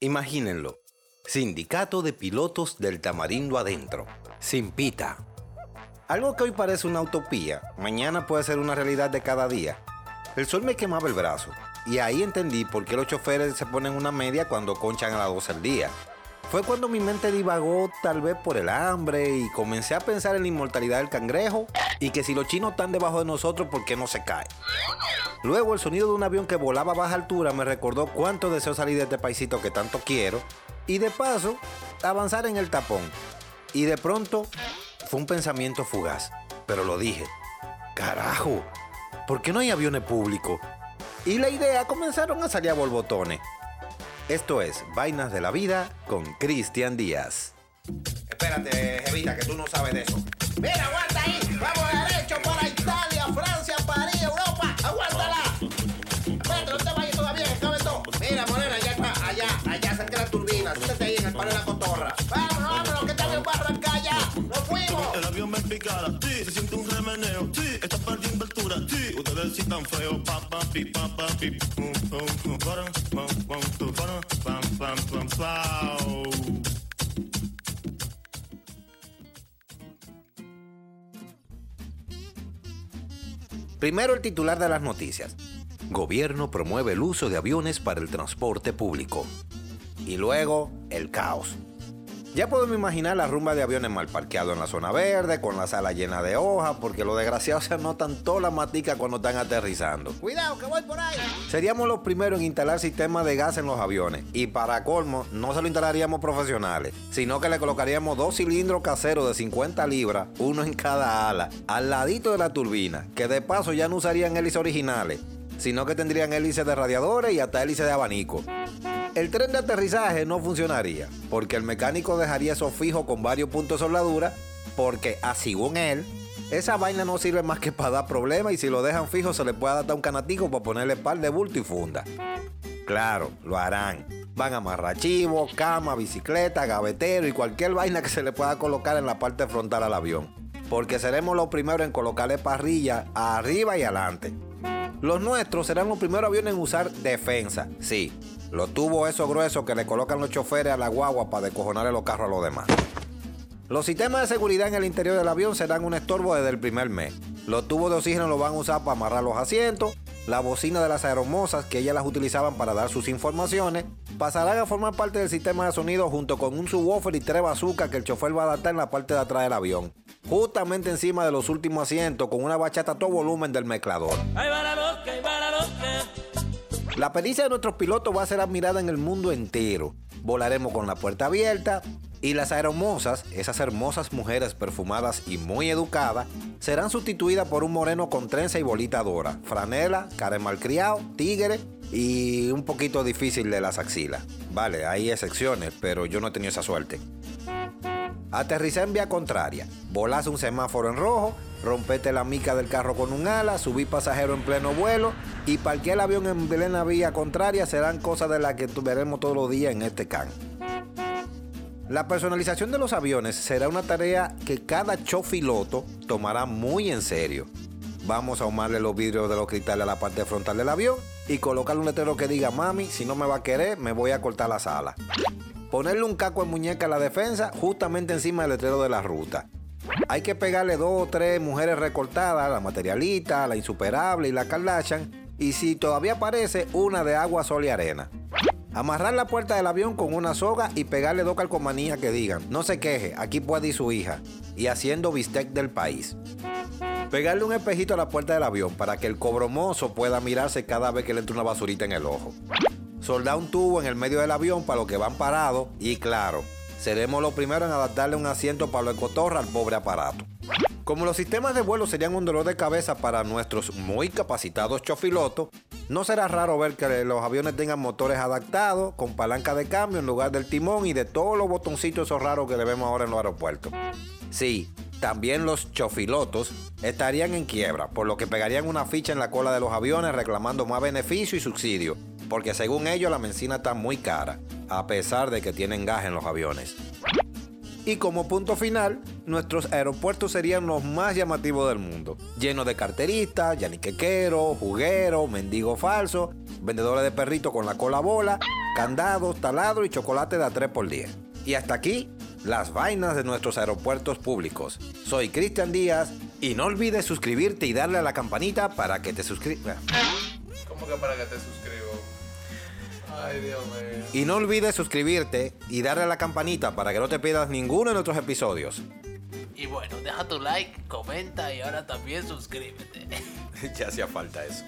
Imagínenlo. Sindicato de Pilotos del Tamarindo Adentro. Sin pita. Algo que hoy parece una utopía, mañana puede ser una realidad de cada día. El sol me quemaba el brazo y ahí entendí por qué los choferes se ponen una media cuando conchan a las 12 al día. Fue cuando mi mente divagó tal vez por el hambre y comencé a pensar en la inmortalidad del cangrejo y que si los chinos están debajo de nosotros, ¿por qué no se cae? Luego el sonido de un avión que volaba a baja altura me recordó cuánto deseo salir de este paisito que tanto quiero y de paso avanzar en el tapón. Y de pronto fue un pensamiento fugaz, pero lo dije. Carajo, ¿por qué no hay aviones públicos? Y la idea comenzaron a salir a borbotones. Esto es Vainas de la Vida con Cristian Díaz. Espérate, Evita, que tú no sabes de eso. Mira, aguanta ahí. La cotorra. Vámonos, vámonos, que va a arrancar ya. ¡Nos fuimos! El avión me picara, sí, se siente un remeneo, sí, esta perdiendo altura, sí, ustedes sí tan feos, pa, pa, pi, pa, pi. Primero el titular de las noticias. Gobierno promueve el uso de aviones para el transporte público. Y luego el caos. Ya podemos imaginar la rumba de aviones mal parqueados en la zona verde, con la sala llena de hojas, porque los desgraciados se anotan toda la matica cuando están aterrizando. Cuidado, que voy por ahí. Seríamos los primeros en instalar sistemas de gas en los aviones. Y para colmo, no se lo instalaríamos profesionales, sino que le colocaríamos dos cilindros caseros de 50 libras, uno en cada ala, al ladito de la turbina, que de paso ya no usarían hélices originales, sino que tendrían hélices de radiadores y hasta hélices de abanico. El tren de aterrizaje no funcionaría, porque el mecánico dejaría eso fijo con varios puntos de soldadura, porque, así según él, esa vaina no sirve más que para dar problemas y si lo dejan fijo se le puede adaptar un canatico para ponerle par de bulto y funda. Claro, lo harán. Van a amarrar cama, bicicleta, gavetero y cualquier vaina que se le pueda colocar en la parte frontal al avión. Porque seremos los primeros en colocarle parrilla arriba y adelante. Los nuestros serán los primeros aviones en usar defensa, sí, los tubos esos gruesos que le colocan los choferes a la guagua para descojonarle los carros a los demás. Los sistemas de seguridad en el interior del avión serán un estorbo desde el primer mes. Los tubos de oxígeno los van a usar para amarrar los asientos. La bocina de las aeromosas, que ellas las utilizaban para dar sus informaciones, pasarán a formar parte del sistema de sonido junto con un subwoofer y tres bazookas que el chofer va a adaptar en la parte de atrás del avión. Justamente encima de los últimos asientos con una bachata a todo volumen del mezclador. Ahí va la loca, ahí va la loca. La pericia de nuestros pilotos va a ser admirada en el mundo entero. Volaremos con la puerta abierta y las aeromosas, esas hermosas mujeres perfumadas y muy educadas, serán sustituidas por un moreno con trenza y bolita dora, franela, cara malcriado, tigre y un poquito difícil de las axilas. Vale, hay excepciones, pero yo no he tenido esa suerte. Aterricé en vía contraria, volás un semáforo en rojo, rompete la mica del carro con un ala, subí pasajero en pleno vuelo y parqué el avión en plena vía contraria serán cosas de las que veremos todos los días en este can. La personalización de los aviones será una tarea que cada chofiloto tomará muy en serio. Vamos a ahumarle los vidrios de los cristales a la parte frontal del avión y colocarle un letrero que diga, mami, si no me va a querer, me voy a cortar la sala. Ponerle un caco en muñeca a la defensa justamente encima del letrero de la ruta. Hay que pegarle dos o tres mujeres recortadas, la materialista, la insuperable y la Kardashian, y si todavía aparece, una de agua, sol y arena. Amarrar la puerta del avión con una soga y pegarle dos calcomanías que digan, no se queje, aquí puede ir su hija, y haciendo bistec del país. Pegarle un espejito a la puerta del avión para que el cobromozo pueda mirarse cada vez que le entre una basurita en el ojo. Soldar un tubo en el medio del avión para los que van parados y claro, seremos los primeros en adaptarle un asiento para los cotorra al pobre aparato. Como los sistemas de vuelo serían un dolor de cabeza para nuestros muy capacitados chofilotos, no será raro ver que los aviones tengan motores adaptados, con palanca de cambio en lugar del timón y de todos los botoncitos esos raros que le vemos ahora en los aeropuertos. Sí, también los chofilotos estarían en quiebra, por lo que pegarían una ficha en la cola de los aviones reclamando más beneficio y subsidio, porque según ellos la benzina está muy cara, a pesar de que tienen gas en los aviones. Y como punto final, nuestros aeropuertos serían los más llamativos del mundo, llenos de carteristas, yaniquequeros, jugueros, mendigos falsos, vendedores de perritos con la cola bola candados, taladro y chocolate de a 3 por 10. Y hasta aquí, las vainas de nuestros aeropuertos públicos. Soy Cristian Díaz y no olvides suscribirte y darle a la campanita para que te suscribas. ¿Cómo que para que te suscribo? Ay, Dios mío. Y no olvides suscribirte y darle a la campanita para que no te pierdas ninguno de nuestros episodios. Y bueno, deja tu like, comenta y ahora también suscríbete. ya hacía falta eso.